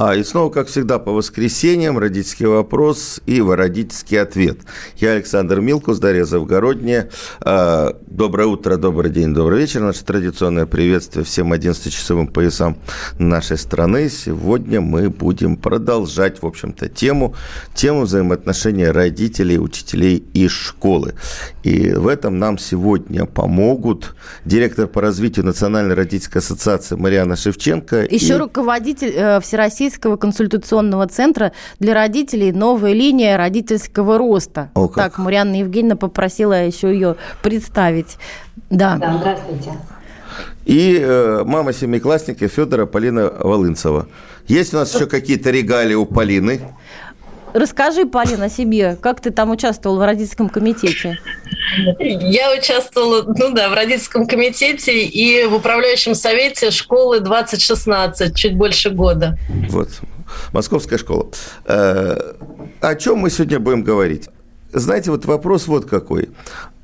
А, и снова, как всегда, по воскресеньям родительский вопрос и родительский ответ. Я Александр Милкус, Дарья Завгородняя. А, доброе утро, добрый день, добрый вечер. Наше традиционное приветствие всем 11-часовым поясам нашей страны. Сегодня мы будем продолжать, в общем-то, тему, тему взаимоотношения родителей, учителей и школы. И в этом нам сегодня помогут директор по развитию Национальной родительской ассоциации Марьяна Шевченко. Еще и... руководитель э, Всероссийского Российского консультационного центра для родителей «Новая линия родительского роста». О, как. Так, Марианна Евгеньевна попросила еще ее представить. Да, да здравствуйте. И э, мама семиклассника Федора Полина Волынцева. Есть у нас еще какие-то регалии у Полины? Расскажи, Полина, о себе. Как ты там участвовала в родительском комитете? Я участвовала, ну да, в родительском комитете и в управляющем совете школы 2016, чуть больше года. Вот, московская школа. Э, о чем мы сегодня будем говорить? Знаете, вот вопрос вот какой.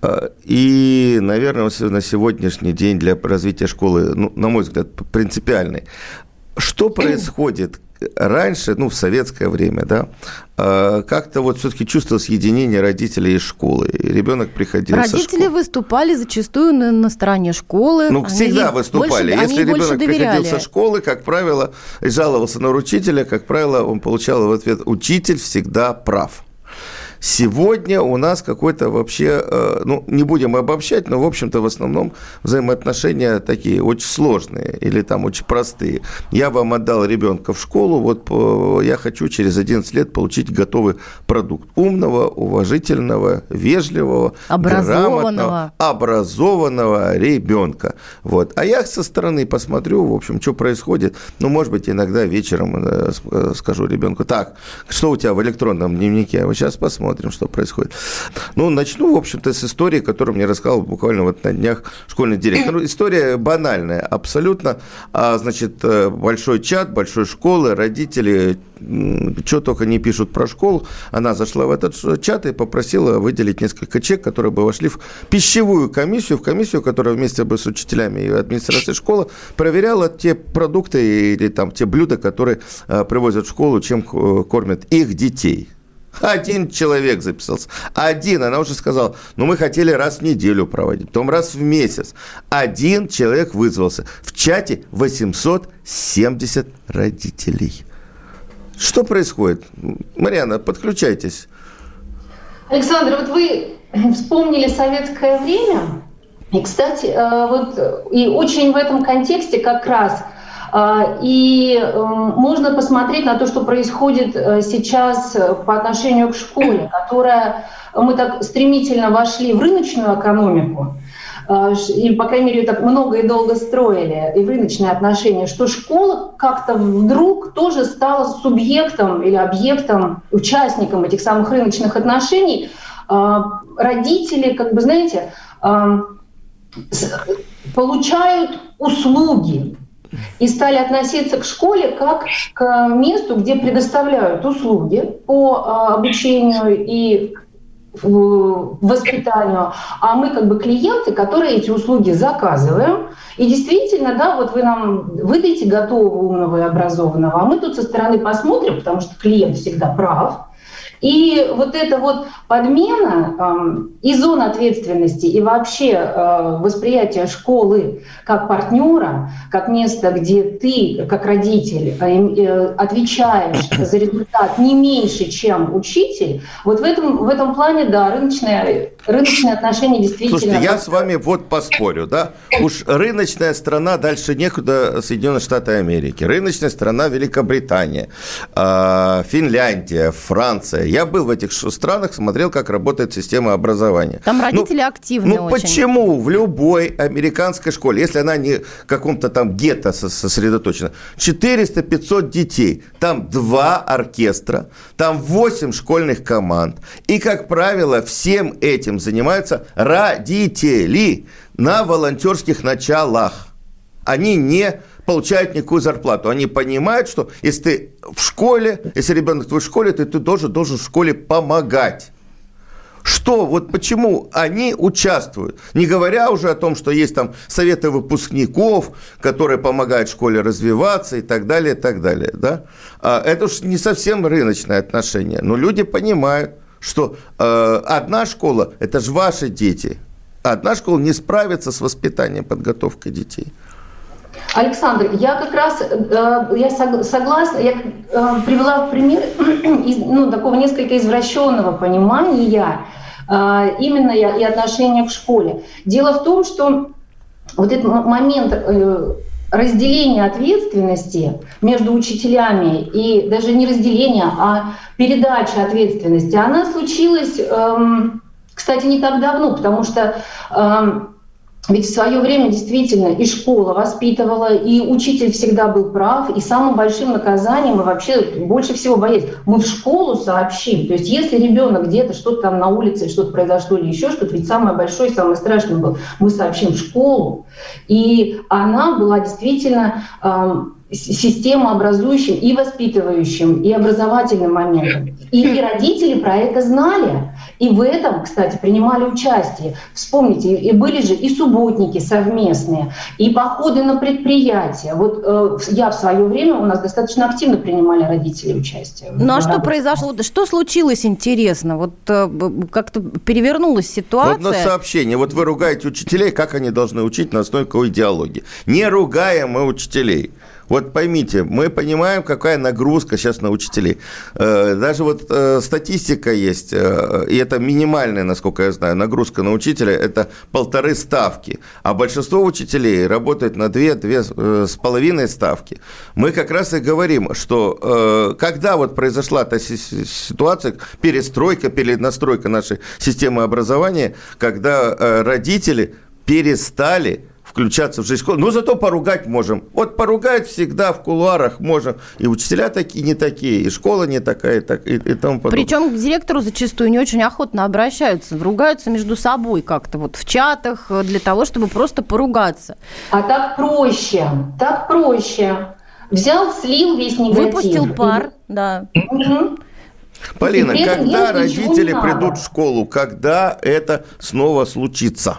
Э, и, наверное, на сегодняшний день для развития школы, ну, на мой взгляд, принципиальный. Что происходит, раньше, ну, в советское время, да, а, как-то вот все-таки чувствовалось единение родителей и школы. И ребенок приходил Родители выступали зачастую на, на стороне школы. Ну, всегда выступали. Больше, Если ребенок приходил со школы, как правило, и жаловался на учителя, как правило, он получал в ответ «учитель всегда прав». Сегодня у нас какой-то вообще, э, ну, не будем обобщать, но, в общем-то, в основном взаимоотношения такие очень сложные или там очень простые. Я вам отдал ребенка в школу, вот э, я хочу через 11 лет получить готовый продукт. Умного, уважительного, вежливого, образованного, образованного ребенка. Вот. А я со стороны посмотрю, в общем, что происходит. Ну, может быть, иногда вечером э, скажу ребенку, так, что у тебя в электронном дневнике? Вот сейчас посмотрим посмотрим, что происходит. Ну, начну, в общем-то, с истории, которую мне рассказал буквально вот на днях школьный директор. История банальная абсолютно. А, значит, э, большой чат, большой школы, родители что только не пишут про школу. Она зашла в этот чат и попросила выделить несколько чек, которые бы вошли в пищевую комиссию, в комиссию, которая вместе бы с учителями и администрацией школы проверяла те продукты или там те блюда, которые э, привозят в школу, чем э, кормят их детей. Один человек записался. Один. Она уже сказала, ну, мы хотели раз в неделю проводить, потом раз в месяц. Один человек вызвался. В чате 870 родителей. Что происходит? Марьяна, подключайтесь. Александр, вот вы вспомнили советское время. И, кстати, э, вот и очень в этом контексте как раз – и эм, можно посмотреть на то, что происходит э, сейчас э, по отношению к школе, которая мы так стремительно вошли в рыночную экономику, э, и, по крайней мере, так много и долго строили, и в рыночные отношения, что школа как-то вдруг тоже стала субъектом или объектом, участником этих самых рыночных отношений. А, родители, как бы, знаете, получают услуги, и стали относиться к школе как к месту, где предоставляют услуги по а, обучению и воспитанию, а мы как бы клиенты, которые эти услуги заказываем. И действительно, да, вот вы нам выдайте готового, умного и образованного, а мы тут со стороны посмотрим, потому что клиент всегда прав, и вот эта вот подмена э, и зон ответственности, и вообще э, восприятие школы как партнера, как место, где ты, как родитель, э, э, отвечаешь за результат не меньше, чем учитель, вот в этом, в этом плане, да, рыночные, рыночные отношения действительно... Слушайте, я с вами вот поспорю, да? Уж рыночная страна, дальше некуда Соединенные Штаты Америки, рыночная страна Великобритания, э, Финляндия, Франция. Я был в этих странах, смотрел, как работает система образования. Там ну, родители ну, активны Ну, очень. почему в любой американской школе, если она не в каком-то там гетто сосредоточена, 400-500 детей, там два оркестра, там 8 школьных команд. И, как правило, всем этим занимаются родители на волонтерских началах. Они не получают никакую зарплату. Они понимают, что если ты в школе, если ребенок твой в школе, то ты тоже должен в школе помогать. Что, вот почему они участвуют? Не говоря уже о том, что есть там советы выпускников, которые помогают школе развиваться и так далее, и так далее. Да? А это уж не совсем рыночное отношение. Но люди понимают, что э, одна школа – это же ваши дети. Одна школа не справится с воспитанием, подготовкой детей. Александр, я как раз э, я согласна, я э, привела в пример ну, такого несколько извращенного понимания э, именно и отношения к школе. Дело в том, что вот этот момент разделения ответственности между учителями и даже не разделения, а передача ответственности, она случилась, эм, кстати, не так давно, потому что эм, ведь в свое время действительно и школа воспитывала, и учитель всегда был прав, и самым большим наказанием, и вообще больше всего боялись, мы в школу сообщим. То есть если ребенок где-то что-то там на улице, что-то произошло или еще что-то, ведь самое большое, самое страшное было, мы сообщим в школу. И она была действительно эм, системообразующим и воспитывающим, и образовательным моментом. И, и родители про это знали. И в этом, кстати, принимали участие. Вспомните, и были же и субботники совместные, и походы на предприятия. Вот э, я в свое время, у нас достаточно активно принимали родители участие. Ну а что произошло? Что случилось интересно? Вот э, как-то перевернулась ситуация. Вот на сообщение. Вот вы ругаете учителей, как они должны учить на основе какой идеологии? Не ругаем мы учителей. Вот поймите, мы понимаем, какая нагрузка сейчас на учителей. Э, даже вот э, статистика есть, э, и это минимальная, насколько я знаю, нагрузка на учителя – это полторы ставки. А большинство учителей работает на две, две с половиной ставки. Мы как раз и говорим, что когда вот произошла та ситуация, перестройка, перенастройка нашей системы образования, когда родители перестали включаться в жизнь школы. Но зато поругать можем. Вот поругать всегда в кулуарах можем. И учителя такие не такие, и школа не такая, и, так, и, и тому подобное. Причем к директору зачастую не очень охотно обращаются, ругаются между собой как-то вот в чатах для того, чтобы просто поругаться. А так проще, так проще. Взял, слил весь негатив. Выпустил пар, да. Угу. Полина, когда родители придут в школу, когда это снова случится?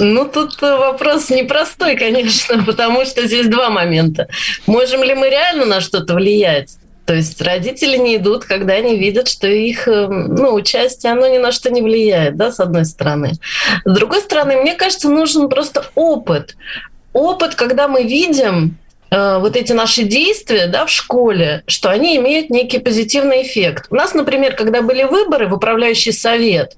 Ну, тут вопрос непростой, конечно, потому что здесь два момента. Можем ли мы реально на что-то влиять? То есть родители не идут, когда они видят, что их эм, ну, участие, оно ни на что не влияет, да, с одной стороны. С другой стороны, мне кажется, нужен просто опыт. Опыт, когда мы видим, Э, вот эти наши действия да, в школе, что они имеют некий позитивный эффект. У нас, например, когда были выборы в управляющий совет,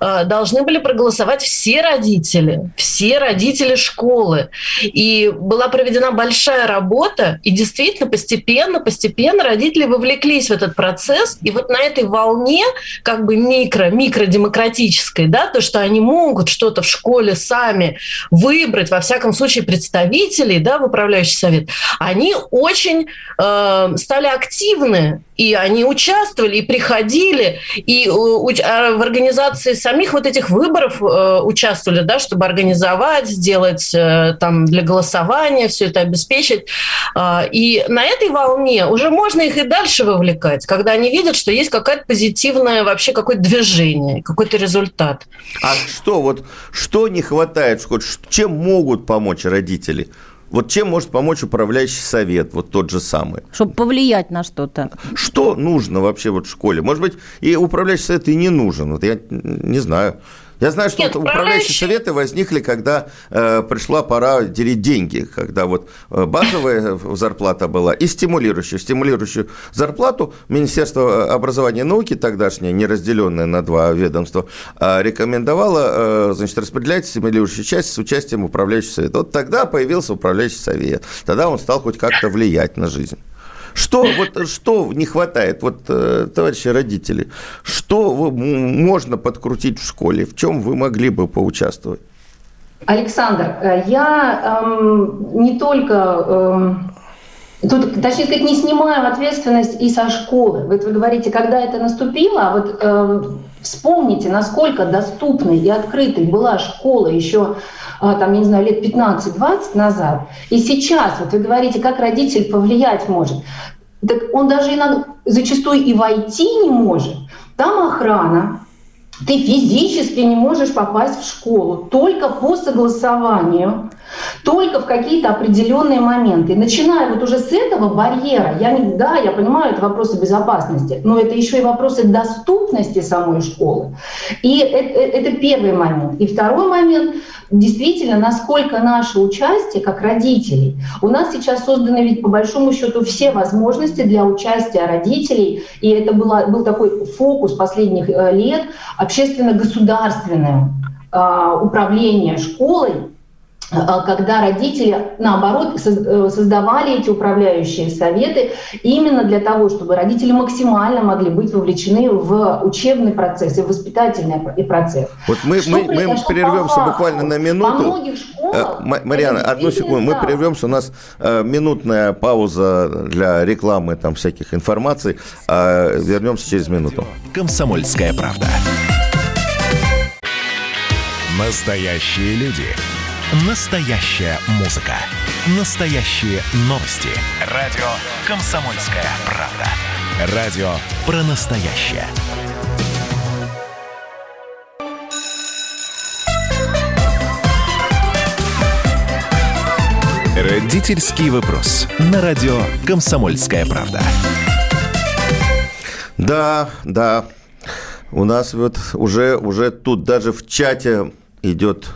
э, должны были проголосовать все родители, все родители школы. И была проведена большая работа, и действительно постепенно, постепенно родители вовлеклись в этот процесс. И вот на этой волне как бы микро, микродемократической, да, то, что они могут что-то в школе сами выбрать, во всяком случае, представителей да, в управляющий совет, совет, они очень э, стали активны, и они участвовали, и приходили, и э, а в организации самих вот этих выборов э, участвовали, да, чтобы организовать, сделать э, там для голосования, все это обеспечить. Э, и на этой волне уже можно их и дальше вовлекать, когда они видят, что есть какая-то позитивная вообще какое-то движение, какой-то результат. А что вот что не хватает, чем могут помочь родители? Вот чем может помочь управляющий совет, вот тот же самый? Чтобы повлиять на что-то. Что нужно вообще вот в школе? Может быть, и управляющий совет и не нужен. Вот я не знаю. Я знаю, что Нет, вот управляющие советы возникли, когда э, пришла пора делить деньги, когда вот э, базовая зарплата была и стимулирующая. Стимулирующую зарплату Министерство образования и науки, тогдашнее, не разделенное на два ведомства, э, рекомендовало э, значит, распределять стимулирующую часть с участием управляющего совета. Вот тогда появился управляющий совет. Тогда он стал хоть как-то влиять на жизнь. Что, вот, что не хватает, вот, э, товарищи родители, что можно подкрутить в школе, в чем вы могли бы поучаствовать? Александр, э, я эм, не только эм, Тут, точнее сказать, не снимаем ответственность и со школы. Вот вы говорите, когда это наступило, а вот э, вспомните, насколько доступной и открытой была школа еще, э, там, я не знаю, лет 15-20 назад. И сейчас, вот вы говорите, как родитель повлиять может. Так он даже иногда, зачастую и войти не может. Там охрана, ты физически не можешь попасть в школу только по согласованию только в какие-то определенные моменты. Начиная вот уже с этого барьера, я не, да, я понимаю, это вопросы безопасности, но это еще и вопросы доступности самой школы. И это, это первый момент. И второй момент, действительно, насколько наше участие как родителей. У нас сейчас созданы ведь по большому счету все возможности для участия родителей, и это было, был такой фокус последних э, лет общественно-государственное а, управление школой, когда родители, наоборот, э, создавали эти управляющие советы именно для того, чтобы родители максимально могли быть вовлечены в учебный процесс и воспитательный процесс. Вот мы, мы, мы прервемся буквально на минуту. Во многих школах... Э, Марьяна, одну секунду, мы прервемся, у нас э, минутная пауза для рекламы там всяких информаций. Вернемся через минуту. Комсомольская правда. Настоящие люди. Настоящая музыка. Настоящие новости. Радио «Комсомольская правда». Радио про настоящее. Родительский вопрос. На радио «Комсомольская правда». Да, да. У нас вот уже, уже тут даже в чате идет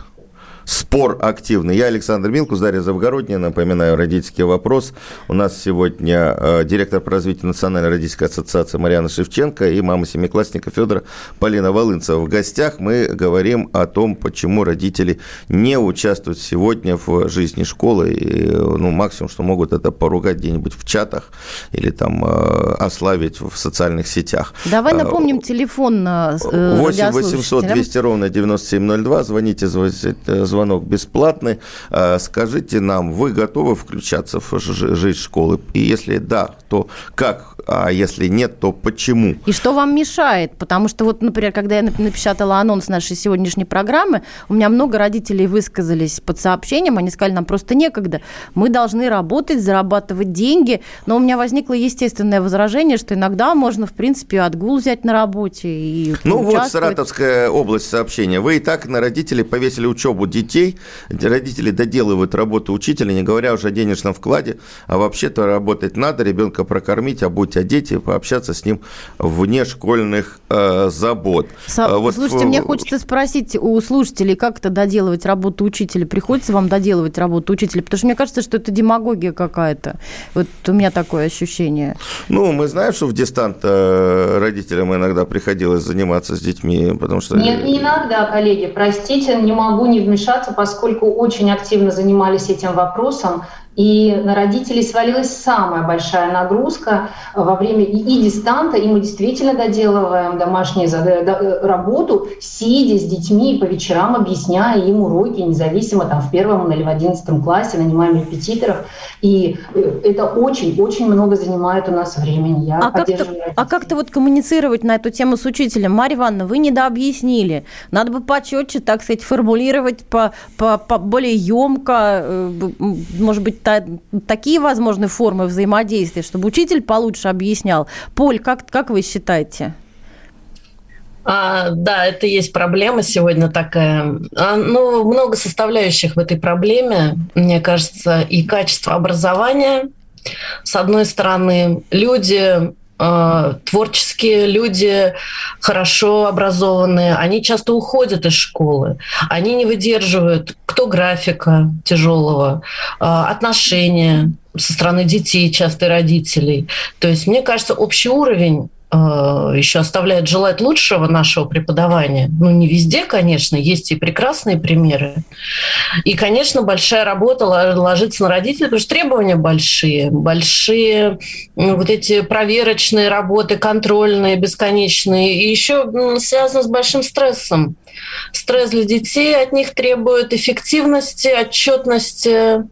спор активный. Я Александр Милкус, Дарья Завгородняя, напоминаю, родительский вопрос. У нас сегодня э, директор по развитию Национальной родительской ассоциации Марьяна Шевченко и мама семиклассника Федора Полина Волынцева. В гостях мы говорим о том, почему родители не участвуют сегодня в жизни школы. И, ну, максимум, что могут, это поругать где-нибудь в чатах или там э, ославить в социальных сетях. Давай э, напомним телефон 8 800 200 ровно 9702. Звоните, звоните звонок бесплатный. А, скажите нам, вы готовы включаться в жизнь школы? И если да, то как? А если нет, то почему? И что вам мешает? Потому что вот, например, когда я напечатала анонс нашей сегодняшней программы, у меня много родителей высказались под сообщением, они сказали, нам просто некогда. Мы должны работать, зарабатывать деньги. Но у меня возникло естественное возражение, что иногда можно, в принципе, отгул взять на работе и Ну вот Саратовская область сообщения. Вы и так на родителей повесили учебу детей, родители доделывают работу учителя, не говоря уже о денежном вкладе, а вообще-то работать надо, ребенка прокормить, обуть одеть и пообщаться с ним вне школьных э, забот. Со... А вот Слушайте, в... мне хочется спросить у слушателей, как это доделывать работу учителя? Приходится вам доделывать работу учителя? Потому что мне кажется, что это демагогия какая-то. Вот у меня такое ощущение. Ну, мы знаем, что в дистант э, родителям иногда приходилось заниматься с детьми, потому что... Нет, не иногда, коллеги, простите, не могу не вмешаться, поскольку очень активно занимались этим вопросом. И на родителей свалилась самая большая нагрузка во время и, и дистанта, и мы действительно доделываем домашнюю работу, сидя с детьми по вечерам, объясняя им уроки, независимо там в первом или в одиннадцатом классе, нанимаем репетиторов. И э, это очень-очень много занимает у нас времени. Я а как-то, а как-то вот коммуницировать на эту тему с учителем? Марья Ивановна, вы недообъяснили. Надо бы почетче, так сказать, формулировать по, по, по более емко, э, может быть, та, такие возможны формы взаимодействия, чтобы учитель получше объяснял. Поль, как, как вы считаете? А, да, это есть проблема сегодня такая. А, ну, много составляющих в этой проблеме, мне кажется, и качество образования. С одной стороны, люди творческие люди, хорошо образованные, они часто уходят из школы, они не выдерживают, кто графика тяжелого, а, отношения со стороны детей, часто родителей. То есть, мне кажется, общий уровень э, еще оставляет желать лучшего нашего преподавания. Ну, не везде, конечно, есть и прекрасные примеры. И, конечно, большая работа ложится на родителей, потому что требования большие. Большие ну, вот эти проверочные работы, контрольные, бесконечные. И еще связано с большим стрессом. Стресс для детей от них требует эффективности, отчетности,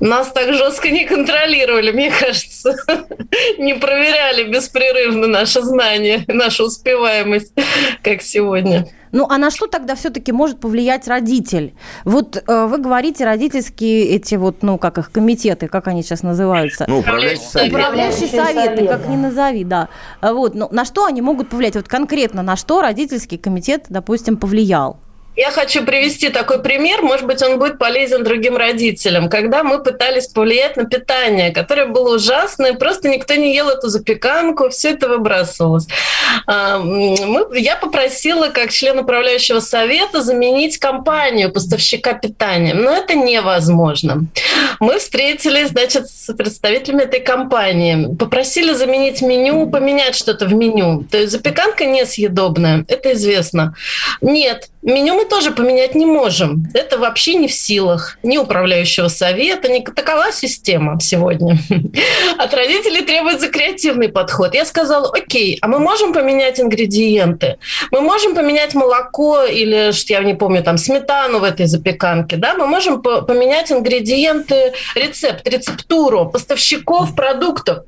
нас так жестко не контролировали, мне кажется. Не проверяли беспрерывно наше знание, нашу успеваемость, как сегодня. Ну, а на что тогда все-таки может повлиять родитель? Вот э, вы говорите, родительские эти вот, ну, как их, комитеты, как они сейчас называются? Ну, управляющие советы. Управляющие советы, как ни назови, да. Вот, ну, на что они могут повлиять? Вот конкретно на что родительский комитет, допустим, повлиял? Я хочу привести такой пример, может быть, он будет полезен другим родителям. Когда мы пытались повлиять на питание, которое было ужасное, просто никто не ел эту запеканку, все это выбрасывалось. А, мы, я попросила, как член управляющего совета, заменить компанию поставщика питания, но это невозможно. Мы встретились, значит, с представителями этой компании, попросили заменить меню, поменять что-то в меню. То есть запеканка несъедобная, это известно. Нет, Меню мы тоже поменять не можем. Это вообще не в силах ни управляющего совета, ни такова система сегодня. От родителей требуется креативный подход. Я сказала, окей, а мы можем поменять ингредиенты? Мы можем поменять молоко или, что я не помню, там, сметану в этой запеканке, да? Мы можем поменять ингредиенты, рецепт, рецептуру поставщиков продуктов.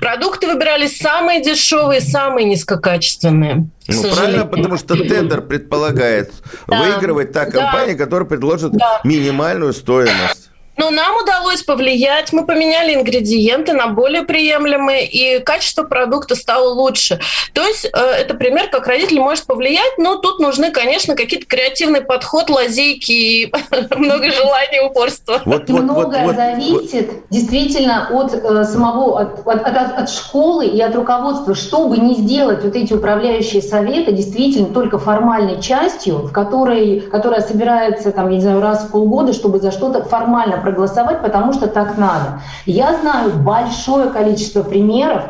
Продукты выбирались самые дешевые, самые низкокачественные. Ну, правильно, потому что тендер предполагает да. Выигрывать та компания, которая предложит минимальную стоимость. Но нам удалось повлиять, мы поменяли ингредиенты на более приемлемые, и качество продукта стало лучше. То есть э, это пример, как родитель может повлиять, но тут нужны, конечно, какие-то креативный подход, лазейки и много желания, упорства. Вот, вот, Многое вот, зависит вот. действительно от э, самого, от, от, от, от школы и от руководства. Чтобы не сделать вот эти управляющие советы действительно только формальной частью, в которой, которая собирается, там, я не знаю, раз в полгода, чтобы за что-то формально проголосовать, потому что так надо. Я знаю большое количество примеров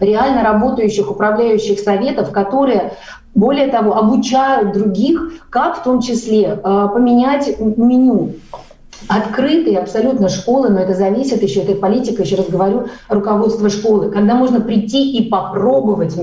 реально работающих управляющих советов, которые более того, обучают других, как в том числе э, поменять меню, открытые абсолютно школы, но это зависит еще, это политика, еще раз говорю, руководство школы, когда можно прийти и попробовать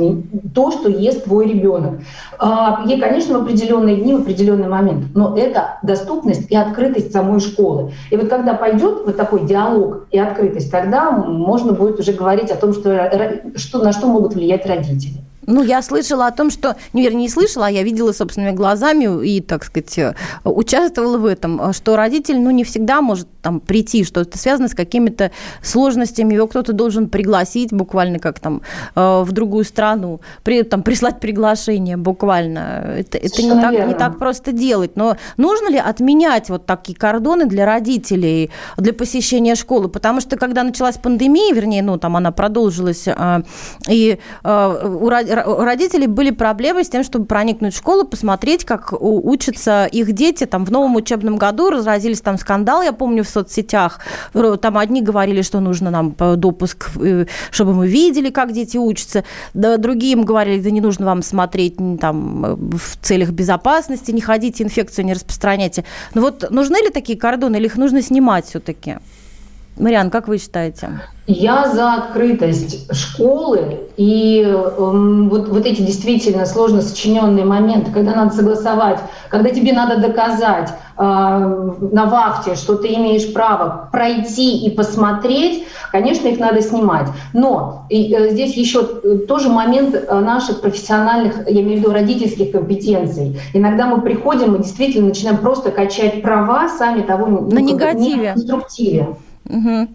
то, что ест твой ребенок. А, и, конечно, в определенные дни, в определенный момент, но это доступность и открытость самой школы. И вот когда пойдет вот такой диалог и открытость, тогда можно будет уже говорить о том, что, что, на что могут влиять родители. Ну, я слышала о том, что, ну, вернее, не слышала, а я видела собственными глазами и, так сказать, э, участвовала в этом, что родитель, ну, не всегда может там прийти, что это связано с какими-то сложностями, его кто-то должен пригласить буквально как там э, в другую страну, при, там, прислать приглашение буквально. Это, это не, так, не так просто делать. Но нужно ли отменять вот такие кордоны для родителей, для посещения школы? Потому что когда началась пандемия, вернее, ну, там она продолжилась, э, и у у родителей были проблемы с тем, чтобы проникнуть в школу, посмотреть, как учатся их дети. Там в новом учебном году разразились там скандалы, я помню, в соцсетях. Там одни говорили, что нужно нам допуск, э, чтобы мы видели, как дети учатся. Да, другие им говорили, да не нужно вам смотреть там, в целях безопасности, не ходите, инфекцию не распространяйте. Но вот нужны ли такие кордоны или их нужно снимать все-таки? Мариан, как вы считаете? Я за открытость школы и э, вот, вот эти действительно сложно сочиненные моменты, когда надо согласовать, когда тебе надо доказать э, на вахте, что ты имеешь право пройти и посмотреть, конечно, их надо снимать. Но и, э, здесь еще э, тоже момент э, наших профессиональных, я имею в виду родительских компетенций. Иногда мы приходим и действительно начинаем просто качать права, сами того на негативе. не конструктиве. Угу.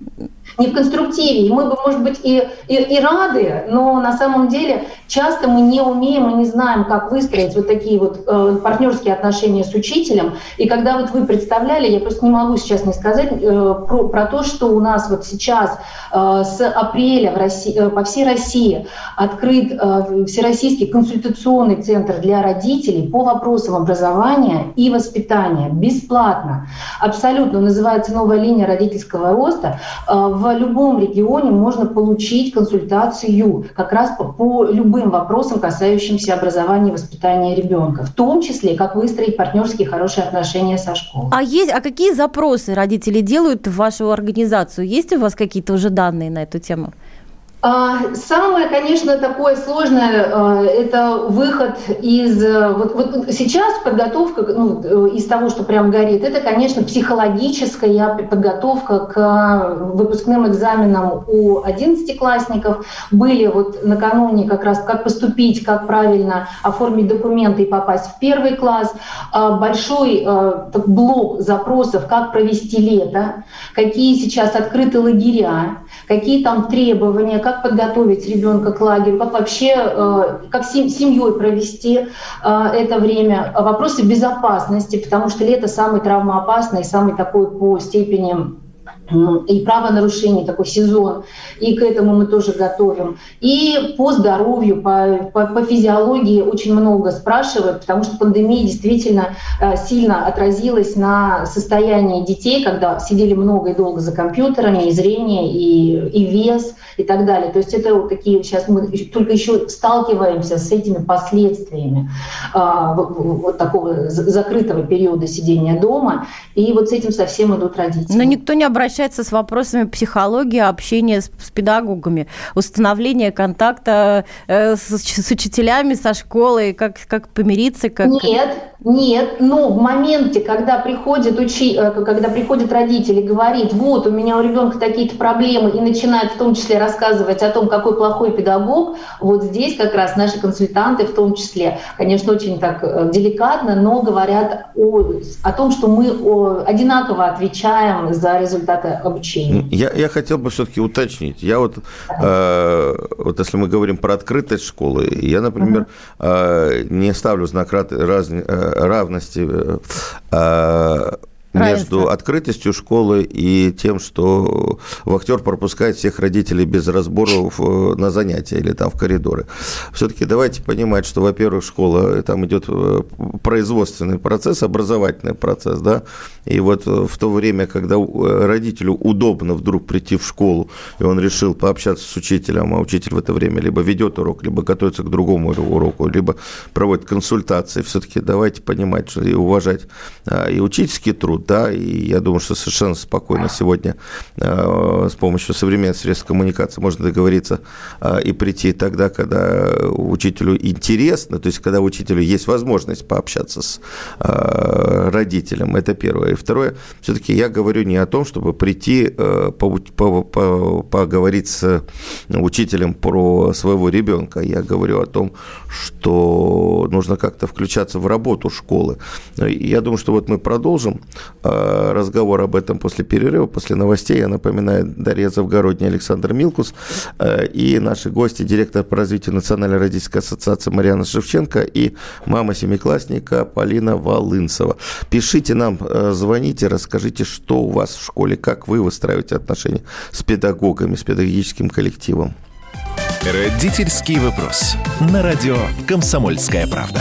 Не в конструктиве. И мы бы, может быть, и, и, и рады, но на самом деле часто мы не умеем и не знаем, как выстроить вот такие вот э, партнерские отношения с учителем. И когда вот вы представляли, я просто не могу сейчас не сказать э, про, про то, что у нас вот сейчас э, с апреля в России, э, по всей России открыт э, Всероссийский консультационный центр для родителей по вопросам образования и воспитания бесплатно. Абсолютно называется новая линия родительского роста. Э, в любом регионе можно получить консультацию как раз по, по любым вопросам, касающимся образования и воспитания ребенка, в том числе, как выстроить партнерские хорошие отношения со школой. А, есть, а какие запросы родители делают в вашу организацию? Есть у вас какие-то уже данные на эту тему? А, самое, конечно, такое сложное а, – это выход из… Э, вот, вот сейчас подготовка ну, э, из того, что прям горит, это, конечно, психологическая подготовка к выпускным экзаменам у одиннадцатиклассников. Были вот накануне как раз как поступить, как правильно оформить документы и попасть в первый класс. А, большой блок запросов, как провести лето, какие сейчас открыты лагеря, какие там требования, как подготовить ребенка к лагерю, как вообще, э, как семьей провести э, это время. Вопросы безопасности, потому что лето самый травмоопасный, самый такой по степени и правонарушений, такой сезон, и к этому мы тоже готовим. И по здоровью, по, по, по физиологии очень много спрашивают, потому что пандемия действительно э, сильно отразилась на состоянии детей, когда сидели много и долго за компьютерами, и зрение, и, и вес, и так далее. То есть это вот такие, сейчас мы только еще сталкиваемся с этими последствиями а, вот такого закрытого периода сидения дома, и вот с этим совсем идут родители. Но никто не обращается обращается с вопросами психологии, общения с, с педагогами, установления контакта э, с, с учителями, со школой, как, как помириться? Как... Нет, нет, но в моменте, когда приходит, учи, э, когда приходит родитель и говорит, вот, у меня у ребенка такие-то проблемы, и начинает в том числе рассказывать о том, какой плохой педагог, вот здесь как раз наши консультанты в том числе, конечно, очень так э, деликатно, но говорят о, о том, что мы одинаково отвечаем за результаты обучения. Я, я хотел бы все-таки уточнить. Я вот, э, вот если мы говорим про открытость школы, я, например, uh-huh. э, не ставлю знак раз, э, равности э, между открытостью школы и тем, что вахтер пропускает всех родителей без разборов на занятия или там в коридоры. Все-таки давайте понимать, что, во-первых, школа, там идет э, производственный процесс, образовательный процесс, да, и вот в то время, когда родителю удобно вдруг прийти в школу, и он решил пообщаться с учителем, а учитель в это время либо ведет урок, либо готовится к другому уроку, либо проводит консультации, все-таки давайте понимать что и уважать а, и учительский труд, да, и я думаю, что совершенно спокойно сегодня э, с помощью современных средств коммуникации можно договориться э, и прийти тогда, когда учителю интересно, то есть когда учителю есть возможность пообщаться с э, родителем, это первое. И второе, все-таки я говорю не о том, чтобы прийти поговорить с учителем про своего ребенка, я говорю о том, что нужно как-то включаться в работу школы. Я думаю, что вот мы продолжим разговор об этом после перерыва, после новостей. Я напоминаю, Дарья Завгородняя, Александр Милкус э, и наши гости, директор по развитию Национальной родительской ассоциации Марьяна Шевченко и мама семиклассника Полина Волынцева. Пишите нам, э, звоните, расскажите, что у вас в школе, как вы выстраиваете отношения с педагогами, с педагогическим коллективом. Родительский вопрос. На радио «Комсомольская правда».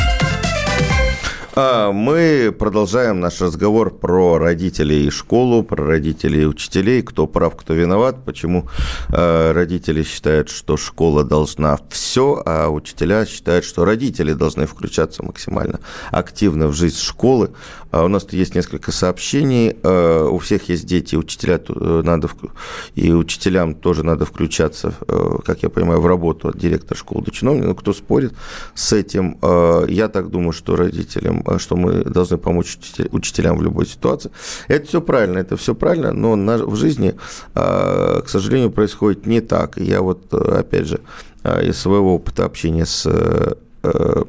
А, мы продолжаем наш разговор про родителей и школу, про родителей и учителей, кто прав, кто виноват, почему а, родители считают, что школа должна все, а учителя считают, что родители должны включаться максимально активно в жизнь школы. А у нас есть несколько сообщений. У всех есть дети, учителя э, надо, и учителям тоже надо включаться, э, как я понимаю, в работу от директора школы до чиновника. Но кто спорит с этим? Я так думаю, что родителям что мы должны помочь учителям в любой ситуации. Это все правильно, это все правильно, но в жизни, к сожалению, происходит не так. Я вот, опять же, из своего опыта общения с э,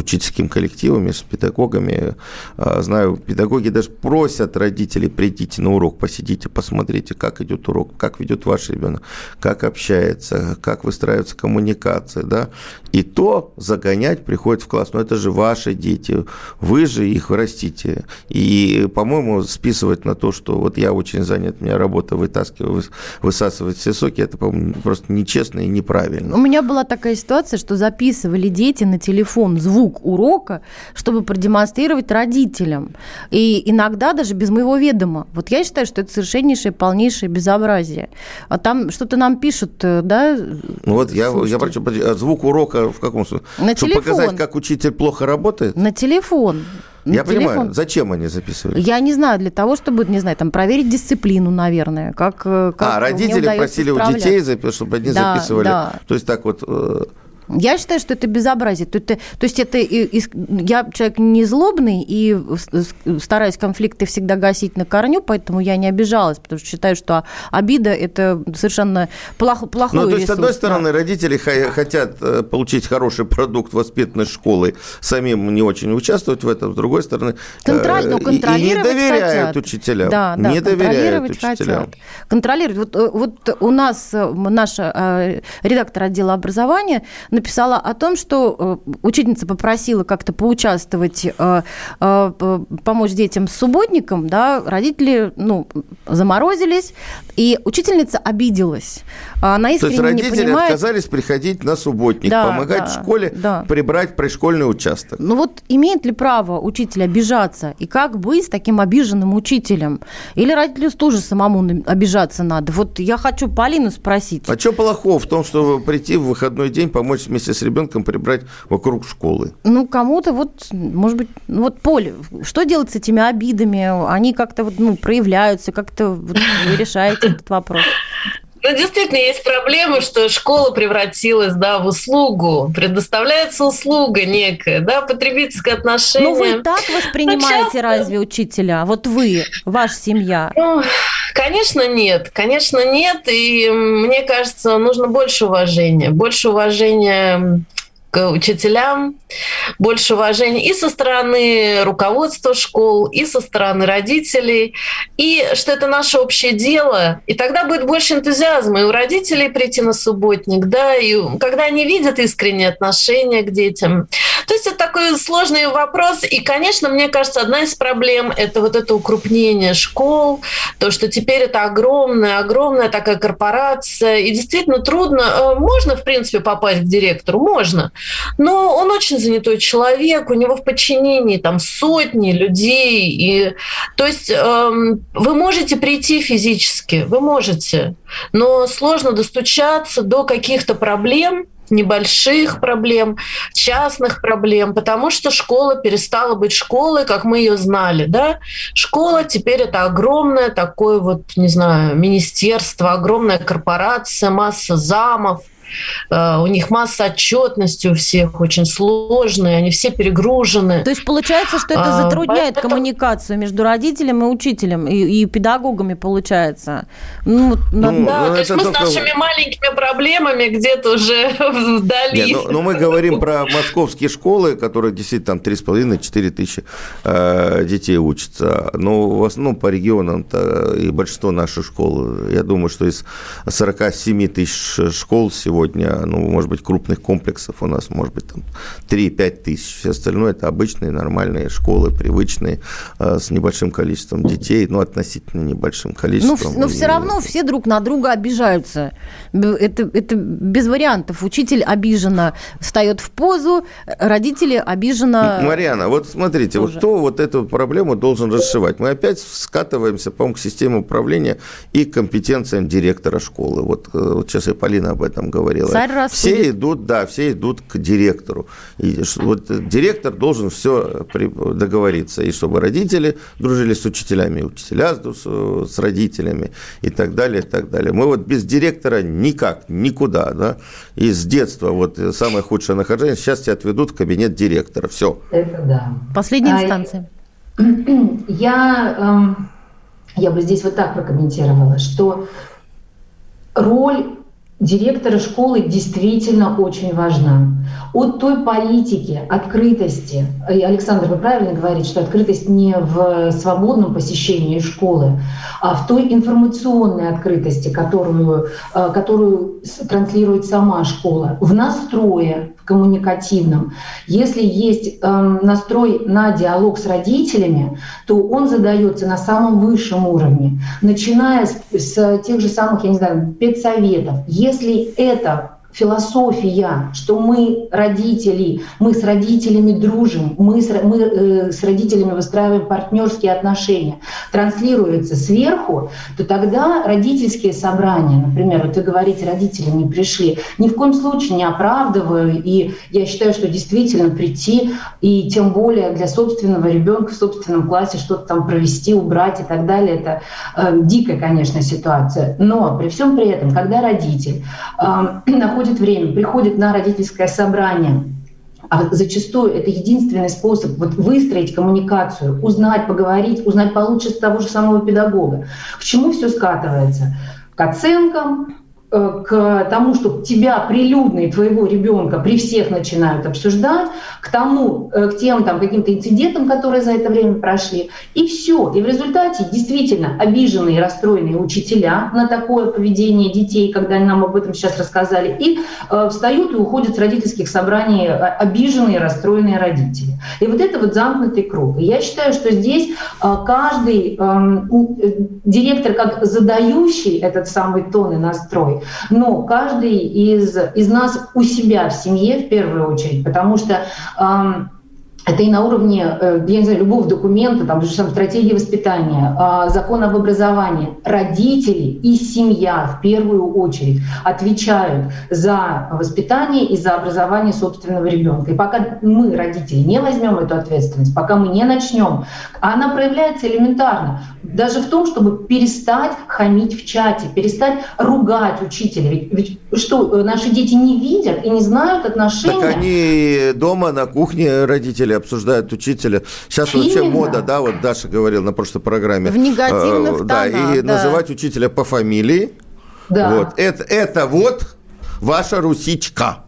учительским коллективами, с педагогами. А, знаю, педагоги даже просят родителей, придите на урок, посидите, посмотрите, как идет урок, как ведет ваш ребенок, как общается, как выстраивается коммуникация, да. И то загонять приходит в класс. Но это же ваши дети, вы же их растите. И, по-моему, списывать на то, что вот я очень занят, у меня работа вытаскивать, высасывать все соки, это, по-моему, просто нечестно и неправильно. У меня была такая ситуация, что записывали дети на телефон звук звук урока, чтобы продемонстрировать родителям. И иногда даже без моего ведома. Вот я считаю, что это совершеннейшее, полнейшее безобразие. А там что-то нам пишут, э, да? Ну вот я, я прошу, а звук урока в каком смысле? На Чтобы телефон. показать, как учитель плохо работает? На телефон. На я телефон. понимаю, зачем они записывают? Я не знаю, для того, чтобы, не знаю, там проверить дисциплину, наверное. Как, э, как а, родители просили у детей, чтобы они да, записывали. Да. То есть так вот э, я считаю, что это безобразие. То, это, то есть это я человек не злобный и стараюсь конфликты всегда гасить на корню, поэтому я не обижалась, потому что считаю, что обида это совершенно плохо, плохой Ну, то есть, ресурс, с одной стороны, да. родители хотят э, получить хороший продукт воспитанной школы, самим не очень участвовать в этом, с другой стороны, Контроль, ну, контролировать и, не доверяют хотят. учителям. Да, да, не доверяют учителям. Хотят. Контролировать. Вот, э, вот у нас э, наша редактор отдела образования написала о том, что э, учительница попросила как-то поучаствовать, э, э, помочь детям с субботником, да, родители, ну, заморозились, и учительница обиделась. Она искренне То есть родители понимает... отказались приходить на субботник, да, помогать да, в школе да. прибрать пришкольный участок. Ну вот имеет ли право учитель обижаться? И как быть с таким обиженным учителем? Или родителю тоже самому обижаться надо? Вот я хочу Полину спросить. А что плохого в том, чтобы прийти в выходной день, помочь вместе с ребенком прибрать вокруг школы? Ну, кому-то вот, может быть, ну, вот, Поле, что делать с этими обидами? Они как-то вот, ну, проявляются, как-то вот, вы решаете этот вопрос. Ну, действительно, есть проблема, что школа превратилась да, в услугу. Предоставляется услуга некая, да, потребительское отношение. Ну, вы так воспринимаете часто... разве учителя? Вот вы, ваша семья. Ну, конечно, нет. Конечно, нет. И мне кажется, нужно больше уважения. Больше уважения к учителям, больше уважения и со стороны руководства школ, и со стороны родителей, и что это наше общее дело, и тогда будет больше энтузиазма и у родителей прийти на субботник, да, и когда они видят искреннее отношение к детям. То есть это такой сложный вопрос, и, конечно, мне кажется, одна из проблем – это вот это укрупнение школ, то, что теперь это огромная, огромная такая корпорация, и действительно трудно, э, можно, в принципе, попасть к директору, можно, но он очень занятой человек, у него в подчинении там сотни людей. И, то есть э, вы можете прийти физически, вы можете, но сложно достучаться до каких-то проблем, небольших проблем, частных проблем, потому что школа перестала быть школой, как мы ее знали, да. Школа теперь это огромное такое вот, не знаю, министерство, огромная корпорация, масса замов, у них масса отчетности у всех очень сложные, они все перегружены. То есть получается, что это а, затрудняет а, коммуникацию между родителем и учителем, и, и педагогами получается. Ну, ну, да, ну, то есть мы только... с нашими маленькими проблемами где-то уже вдали. Нет, ну, ну, мы говорим про московские школы, которые действительно там 3,5-4 тысячи э, детей учатся. Но в основном по регионам и большинство наших школ, я думаю, что из 47 тысяч школ всего сегодня, ну, может быть, крупных комплексов у нас, может быть, там 3-5 тысяч. Все остальное – это обычные нормальные школы, привычные, э, с небольшим количеством детей, ну, относительно небольшим количеством. Но, но все равно все друг на друга обижаются. Это, это без вариантов. Учитель обиженно встает в позу, родители обиженно... Марьяна, вот смотрите, тоже. вот кто вот эту проблему должен расшивать? Мы опять скатываемся, по-моему, к системе управления и компетенциям директора школы. Вот, э, вот сейчас и Полина об этом говорила. Царь все идут, да, все идут к директору. И вот директор должен все договориться, и чтобы родители дружили с учителями, учителя с, с родителями и так далее, и так далее. Мы вот без директора никак, никуда, да, и с детства вот самое худшее нахождение, сейчас тебя отведут в кабинет директора, все. Это да. Последняя а, инстанция. Я, эм, я бы здесь вот так прокомментировала, что роль директора школы действительно очень важна. От той политики, открытости, и Александр, вы правильно говорите, что открытость не в свободном посещении школы, а в той информационной открытости, которую, э, которую транслирует сама школа, в настрое, в коммуникативном. Если есть эм, настрой на диалог с родителями, то он задается на самом высшем уровне, начиная с, с тех же самых, я не знаю, педсоветов. Это философия, что мы родители, мы с родителями дружим, мы с, мы, э, с родителями выстраиваем партнерские отношения, транслируется сверху, то тогда родительские собрания, например, вот вы говорите, родители не пришли, ни в коем случае не оправдываю, и я считаю, что действительно прийти, и тем более для собственного ребенка в собственном классе что-то там провести, убрать и так далее, это э, дикая, конечно, ситуация. Но при всем при этом, когда родитель э, находится находит время, приходит на родительское собрание, а зачастую это единственный способ вот выстроить коммуникацию, узнать, поговорить, узнать получше того же самого педагога. К чему все скатывается? К оценкам, к тому, что тебя прилюдно и твоего ребенка при всех начинают обсуждать, к тому, э, к тем там каким-то инцидентам, которые за это время прошли, и все. И в результате действительно обиженные и расстроенные учителя на такое поведение детей, когда они нам об этом сейчас рассказали, и э, встают и уходят с родительских собраний э, обиженные и расстроенные родители. И вот это вот замкнутый круг. И я считаю, что здесь э, каждый эм, э, директор, как задающий этот самый тон и настрой, но каждый из, из нас у себя в семье в первую очередь, потому что это и на уровне, э, я не знаю, любого документа, там, же там, стратегии воспитания, а, закон об образовании. Родители и семья в первую очередь отвечают за воспитание и за образование собственного ребенка. И пока мы, родители, не возьмем эту ответственность, пока мы не начнем, она проявляется элементарно. Даже в том, чтобы перестать хамить в чате, перестать ругать учителя. Ведь, ведь что, э, наши дети не видят и не знают отношения? Так они дома на кухне родители обсуждают учителя. Сейчас Именно. вообще мода, да, вот Даша говорила на прошлой программе. В негативных э, Да, и да. называть учителя по фамилии. Да. Вот. Это, это вот ваша русичка.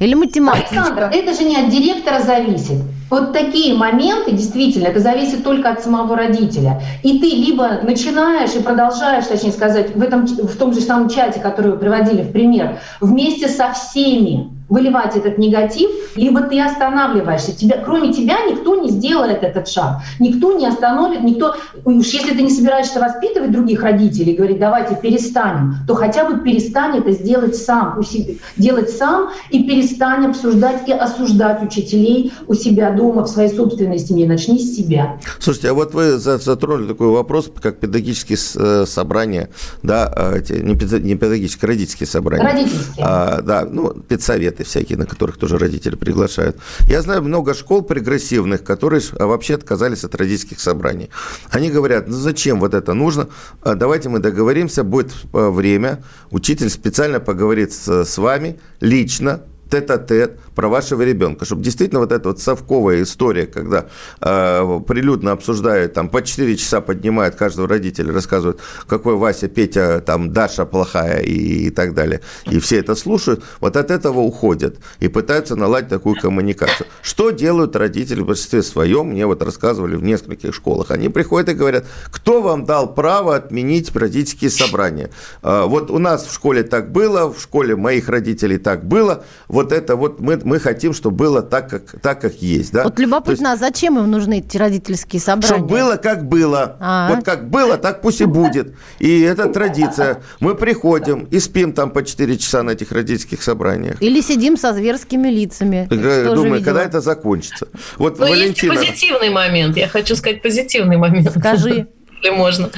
Или математика. Александр, это же не от директора зависит. Вот такие моменты, действительно, это зависит только от самого родителя. И ты либо начинаешь и продолжаешь, точнее сказать, в, этом, в том же самом чате, который вы приводили в пример, вместе со всеми выливать этот негатив, либо ты останавливаешься. Тебя, кроме тебя никто не сделает этот шаг. Никто не остановит, никто... Уж если ты не собираешься воспитывать других родителей, говорить, давайте перестанем, то хотя бы перестань это сделать сам, у себя, делать сам и перестань обсуждать и осуждать учителей у себя дома, в своей собственной семье. Начни с себя. Слушайте, а вот вы затронули такой вопрос, как педагогические э, собрания, да, а, эти, не педагогические, родительские собрания. Родительские. А, да, ну, педсовет советы всякие, на которых тоже родители приглашают. Я знаю много школ прогрессивных, которые вообще отказались от родительских собраний. Они говорят, ну зачем вот это нужно? А давайте мы договоримся, будет э, время, учитель специально поговорит с вами лично, тет-а-тет про вашего ребенка, чтобы действительно вот эта вот совковая история, когда э, прилюдно обсуждают, там по 4 часа поднимают каждого родителя, рассказывают, какой Вася, Петя, там Даша плохая и, и так далее, и все это слушают, вот от этого уходят и пытаются наладить такую коммуникацию. Что делают родители в большинстве своем, мне вот рассказывали в нескольких школах, они приходят и говорят, кто вам дал право отменить родительские собрания? Э, вот у нас в школе так было, в школе моих родителей так было, вот это вот мы, мы хотим, чтобы было так, как, так, как есть. Да? Вот любопытно, есть, а зачем им нужны эти родительские собрания? Чтобы было, как было. А-а-а. Вот как было, так пусть и будет. И это традиция. Мы приходим и спим там по 4 часа на этих родительских собраниях. Или сидим со зверскими лицами. Я думаю, когда это закончится. Вот, Но Валентина... есть позитивный момент. Я хочу сказать позитивный момент. Скажи если можно,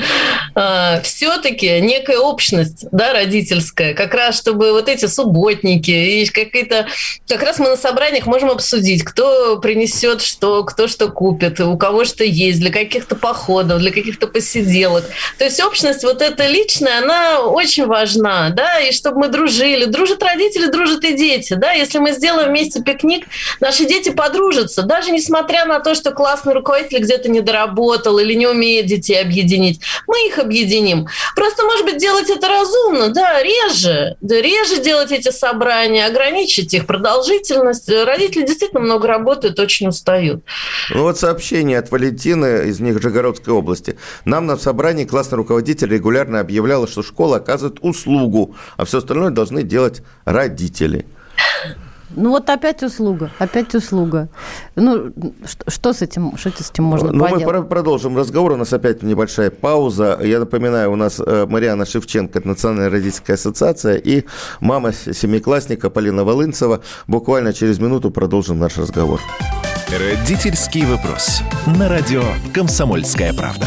а, все-таки некая общность, да, родительская, как раз чтобы вот эти субботники и какие-то, как раз мы на собраниях можем обсудить, кто принесет что, кто что купит, у кого что есть, для каких-то походов, для каких-то посиделок. То есть общность вот эта личная, она очень важна, да, и чтобы мы дружили. Дружат родители, дружат и дети, да, если мы сделаем вместе пикник, наши дети подружатся, даже несмотря на то, что классный руководитель где-то не доработал или не умеет детей объяснить, объединить, мы их объединим. Просто, может быть, делать это разумно, да, реже, да, реже делать эти собрания, ограничить их продолжительность. Родители действительно много работают, очень устают. Ну вот сообщение от Валентины из Нижегородской области. Нам на собрании классный руководитель регулярно объявлял, что школа оказывает услугу, а все остальное должны делать родители. Ну вот опять услуга, опять услуга. Ну что, что с этим, что с этим можно ну, поделать? Мы продолжим разговор, у нас опять небольшая пауза. Я напоминаю, у нас э, Мариана Шевченко, Национальная родительская ассоциация, и мама семиклассника Полина Волынцева. Буквально через минуту продолжим наш разговор. Родительский вопрос. На радио «Комсомольская правда».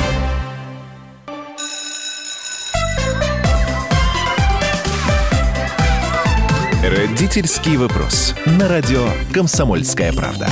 Родительский вопрос. На радио «Комсомольская правда».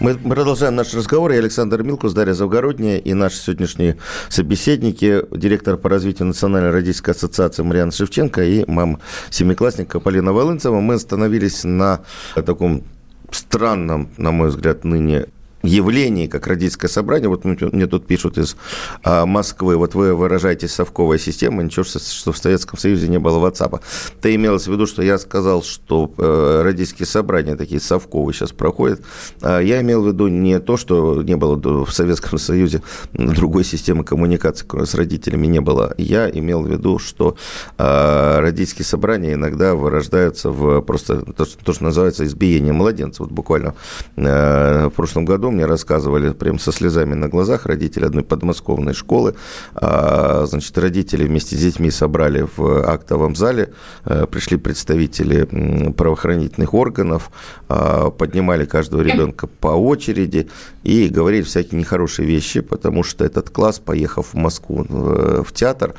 Мы продолжаем наш разговор. Я Александр Милкус, Дарья Завгородняя и наши сегодняшние собеседники, директор по развитию Национальной родительской ассоциации Марьяна Шевченко и мама семиклассника Полина Волынцева. Мы остановились на таком странном, на мой взгляд, ныне явлении, как родительское собрание, вот мне тут пишут из а, Москвы, вот вы выражаетесь совковая система, ничего, что в Советском Союзе не было WhatsApp. Ты имелось в виду, что я сказал, что э, родительские собрания такие совковые сейчас проходят. А я имел в виду не то, что не было в Советском Союзе другой системы коммуникации с родителями не было. Я имел в виду, что а, родительские собрания иногда вырождаются в просто то, что называется избиение младенца. Вот буквально э, в прошлом году мне рассказывали прям со слезами на глазах родители одной подмосковной школы. А, значит, родители вместе с детьми собрали в актовом зале, э, пришли представители правоохранительных органов, а, поднимали каждого ребенка по очереди и говорили всякие нехорошие вещи, потому что этот класс, поехав в Москву э, в театр,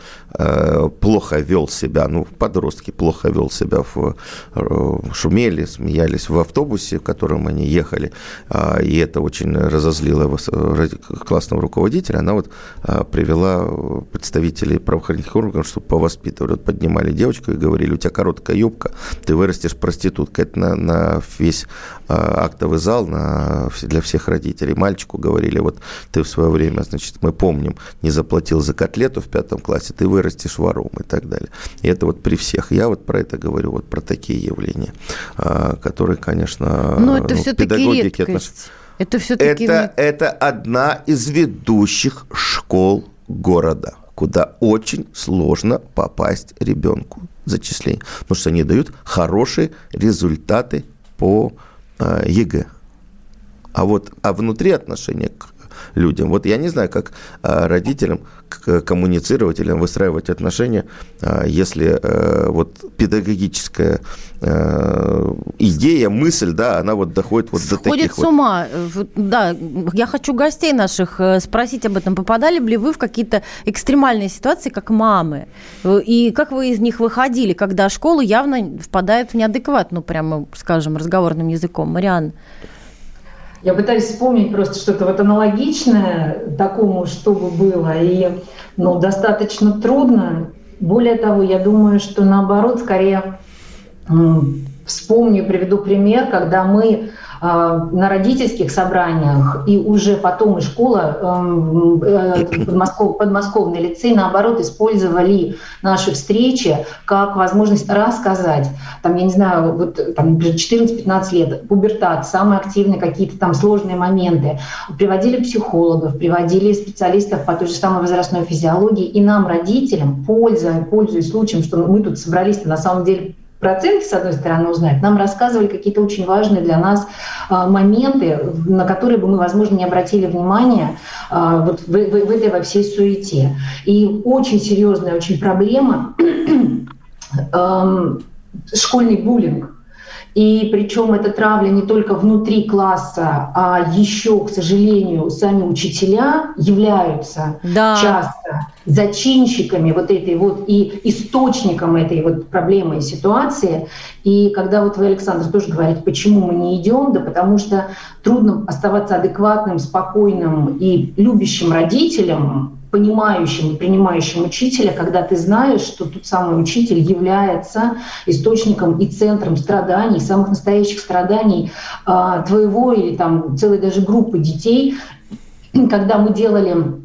плохо вел себя, ну, подростки плохо вел себя, в, шумели, смеялись в автобусе, в котором они ехали, а, и это очень очень разозлила классного руководителя, она вот а, привела представителей правоохранительных органов, чтобы повоспитывали. Вот поднимали девочку и говорили, у тебя короткая юбка, ты вырастешь проституткой. Это на, на весь а, актовый зал на, для всех родителей. Мальчику говорили, вот ты в свое время, значит, мы помним, не заплатил за котлету в пятом классе, ты вырастешь вором и так далее. И это вот при всех. Я вот про это говорю, вот про такие явления, а, которые, конечно, Но это ну, все-таки редкость. Отнош... Это все-таки... Это, это одна из ведущих школ города, куда очень сложно попасть ребенку зачисление, потому что они дают хорошие результаты по э, ЕГЭ. А вот а внутри отношения к людям. Вот я не знаю, как а, родителям коммуницировать или выстраивать отношения, а, если э, вот педагогическая э, идея, мысль, да, она вот доходит вот Сходит до таких с ума. Вот. Да, я хочу гостей наших э, спросить об этом. Попадали ли вы в какие-то экстремальные ситуации, как мамы? И как вы из них выходили, когда школа явно впадает в неадекват, ну, прямо, скажем, разговорным языком? Мариан. Я пытаюсь вспомнить просто что-то вот аналогичное такому, чтобы было. И ну, достаточно трудно. Более того, я думаю, что наоборот, скорее вспомню, приведу пример, когда мы на родительских собраниях, и уже потом и школа, эм, э, подмосков, подмосковный лицей, наоборот, использовали наши встречи как возможность рассказать, там, я не знаю, вот там 14-15 лет, пубертат, самые активные какие-то там сложные моменты. Приводили психологов, приводили специалистов по той же самой возрастной физиологии, и нам, родителям, пользуясь, пользуясь случаем, что мы тут собрались на самом деле проценты, с одной стороны, узнать, нам рассказывали какие-то очень важные для нас а, моменты, на которые бы мы, возможно, не обратили внимания а, вот в, в, в этой во всей суете. И очень серьезная очень проблема школьный буллинг. И причем эта травля не только внутри класса, а еще, к сожалению, сами учителя являются да. часто зачинщиками вот этой вот и источником этой вот проблемы и ситуации. И когда вот вы, Александр, тоже говорите, почему мы не идем, да потому что трудно оставаться адекватным, спокойным и любящим родителем, понимающим и принимающим учителя, когда ты знаешь, что тот самый учитель является источником и центром страданий, самых настоящих страданий а, твоего или там целой даже группы детей. Когда мы делали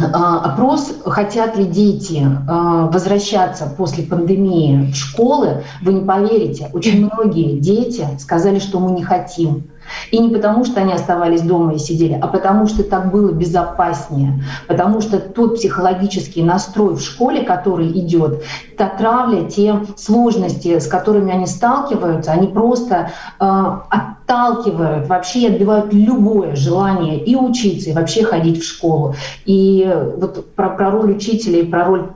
а, опрос, хотят ли дети а, возвращаться после пандемии в школы, вы не поверите, очень многие дети сказали, что мы не хотим. И не потому, что они оставались дома и сидели, а потому что так было безопаснее. Потому что тот психологический настрой в школе, который идет, та травля, те сложности, с которыми они сталкиваются, они просто э, отталкивают вообще отбивают любое желание и учиться, и вообще ходить в школу. И вот про, про роль учителя и про роль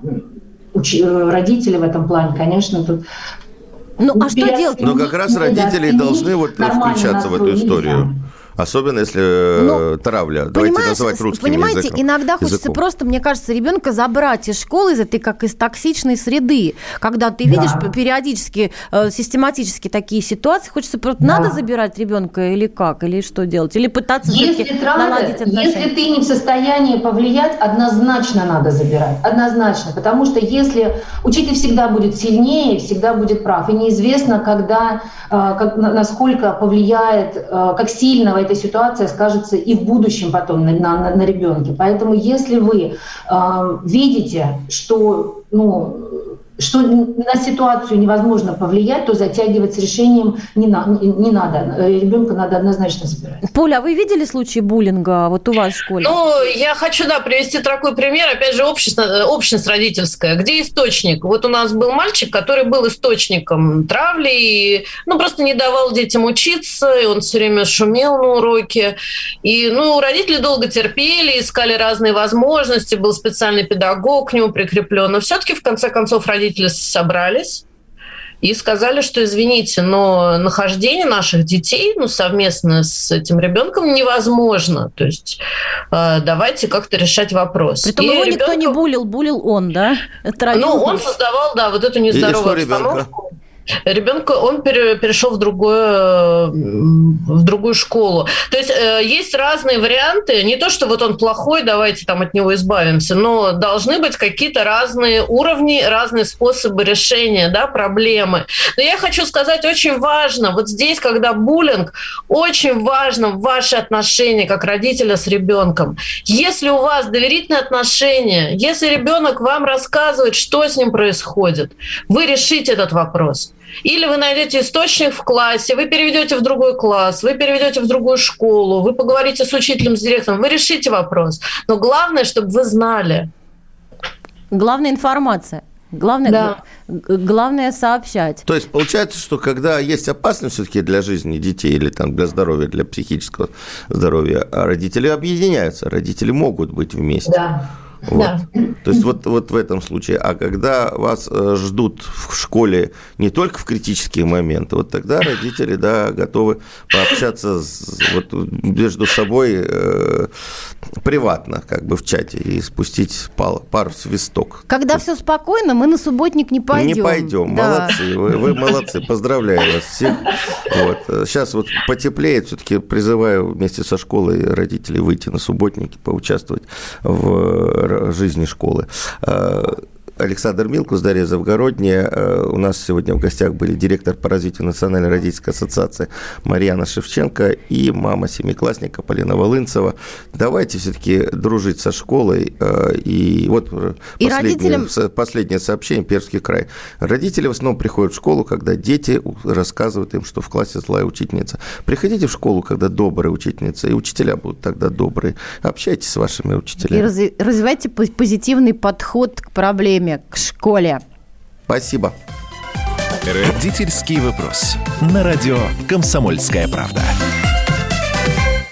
уч- родителей в этом плане, конечно, тут ну, а что делать? Но как раз родители должны вот включаться в эту историю. Особенно если ну, травля. Давайте называть русским Понимаете, языком, иногда хочется языком. просто, мне кажется, ребенка забрать из школы, из этой как из токсичной среды. Когда ты видишь да. периодически, э, систематически такие ситуации, хочется просто, да. надо забирать ребенка или как, или что делать? Или пытаться если травля, наладить отношения? Если ты не в состоянии повлиять, однозначно надо забирать. Однозначно. Потому что если учитель всегда будет сильнее, всегда будет прав. И неизвестно, когда, э, как, насколько повлияет, э, как сильно эта ситуация скажется и в будущем потом на, на, на ребенке. Поэтому если вы э, видите, что ну, что на ситуацию невозможно повлиять, то затягивать с решением не, на, не, не надо. Ребенка надо однозначно забирать. Поля, а вы видели случаи буллинга вот у вас в школе? Ну, я хочу, да, привести такой пример. Опять же, общество, общность родительская. Где источник? Вот у нас был мальчик, который был источником травли, и, ну, просто не давал детям учиться, и он все время шумел на уроке. И, ну, родители долго терпели, искали разные возможности, был специальный педагог к нему прикреплен. Но все-таки, в конце концов, родители родители собрались и сказали, что извините, но нахождение наших детей ну, совместно с этим ребенком невозможно. То есть э, давайте как-то решать вопрос. Притом его ребенка... никто не булил, булил он, да? Травил. Ну, он создавал, да, вот эту нездоровую обстановку. Ребенка? Ребенка он перешел в другую, в другую школу. То есть э, есть разные варианты. Не то, что вот он плохой, давайте там от него избавимся, но должны быть какие-то разные уровни, разные способы решения да, проблемы. Но я хочу сказать, очень важно, вот здесь, когда буллинг, очень важно ваши отношения как родителя с ребенком. Если у вас доверительные отношения, если ребенок вам рассказывает, что с ним происходит, вы решите этот вопрос. Или вы найдете источник в классе, вы переведете в другой класс, вы переведете в другую школу, вы поговорите с учителем, с директором, вы решите вопрос. Но главное, чтобы вы знали. Главная информация. Главное, да. главное сообщать. То есть получается, что когда есть опасность все-таки для жизни детей или там для здоровья, для психического здоровья, родители объединяются, родители могут быть вместе. Да. Вот. Да. То есть вот, вот в этом случае. А когда вас э, ждут в школе не только в критические моменты, вот тогда родители да, готовы пообщаться с, вот, между собой э, приватно, как бы в чате, и спустить пар, пар свисток. Когда все спокойно, мы на субботник не пойдем. Не пойдем. Да. Молодцы. Вы, вы молодцы. Поздравляю вас всех. Вот. Сейчас вот потеплеет, все-таки призываю вместе со школой родителей выйти на субботники, поучаствовать в жизни школы. Александр Милкус, Дарья Завгородняя. Э, у нас сегодня в гостях были директор по развитию Национальной родительской ассоциации Марьяна Шевченко и мама семиклассника Полина Волынцева. Давайте все-таки дружить со школой. Э, и вот и последнее, родителям... последнее сообщение, Пермский край. Родители в основном приходят в школу, когда дети рассказывают им, что в классе злая учительница. Приходите в школу, когда добрая учительница, и учителя будут тогда добрые. Общайтесь с вашими учителями. И развивайте позитивный подход к проблеме время к школе. Спасибо. Родительский вопрос. На радио «Комсомольская правда».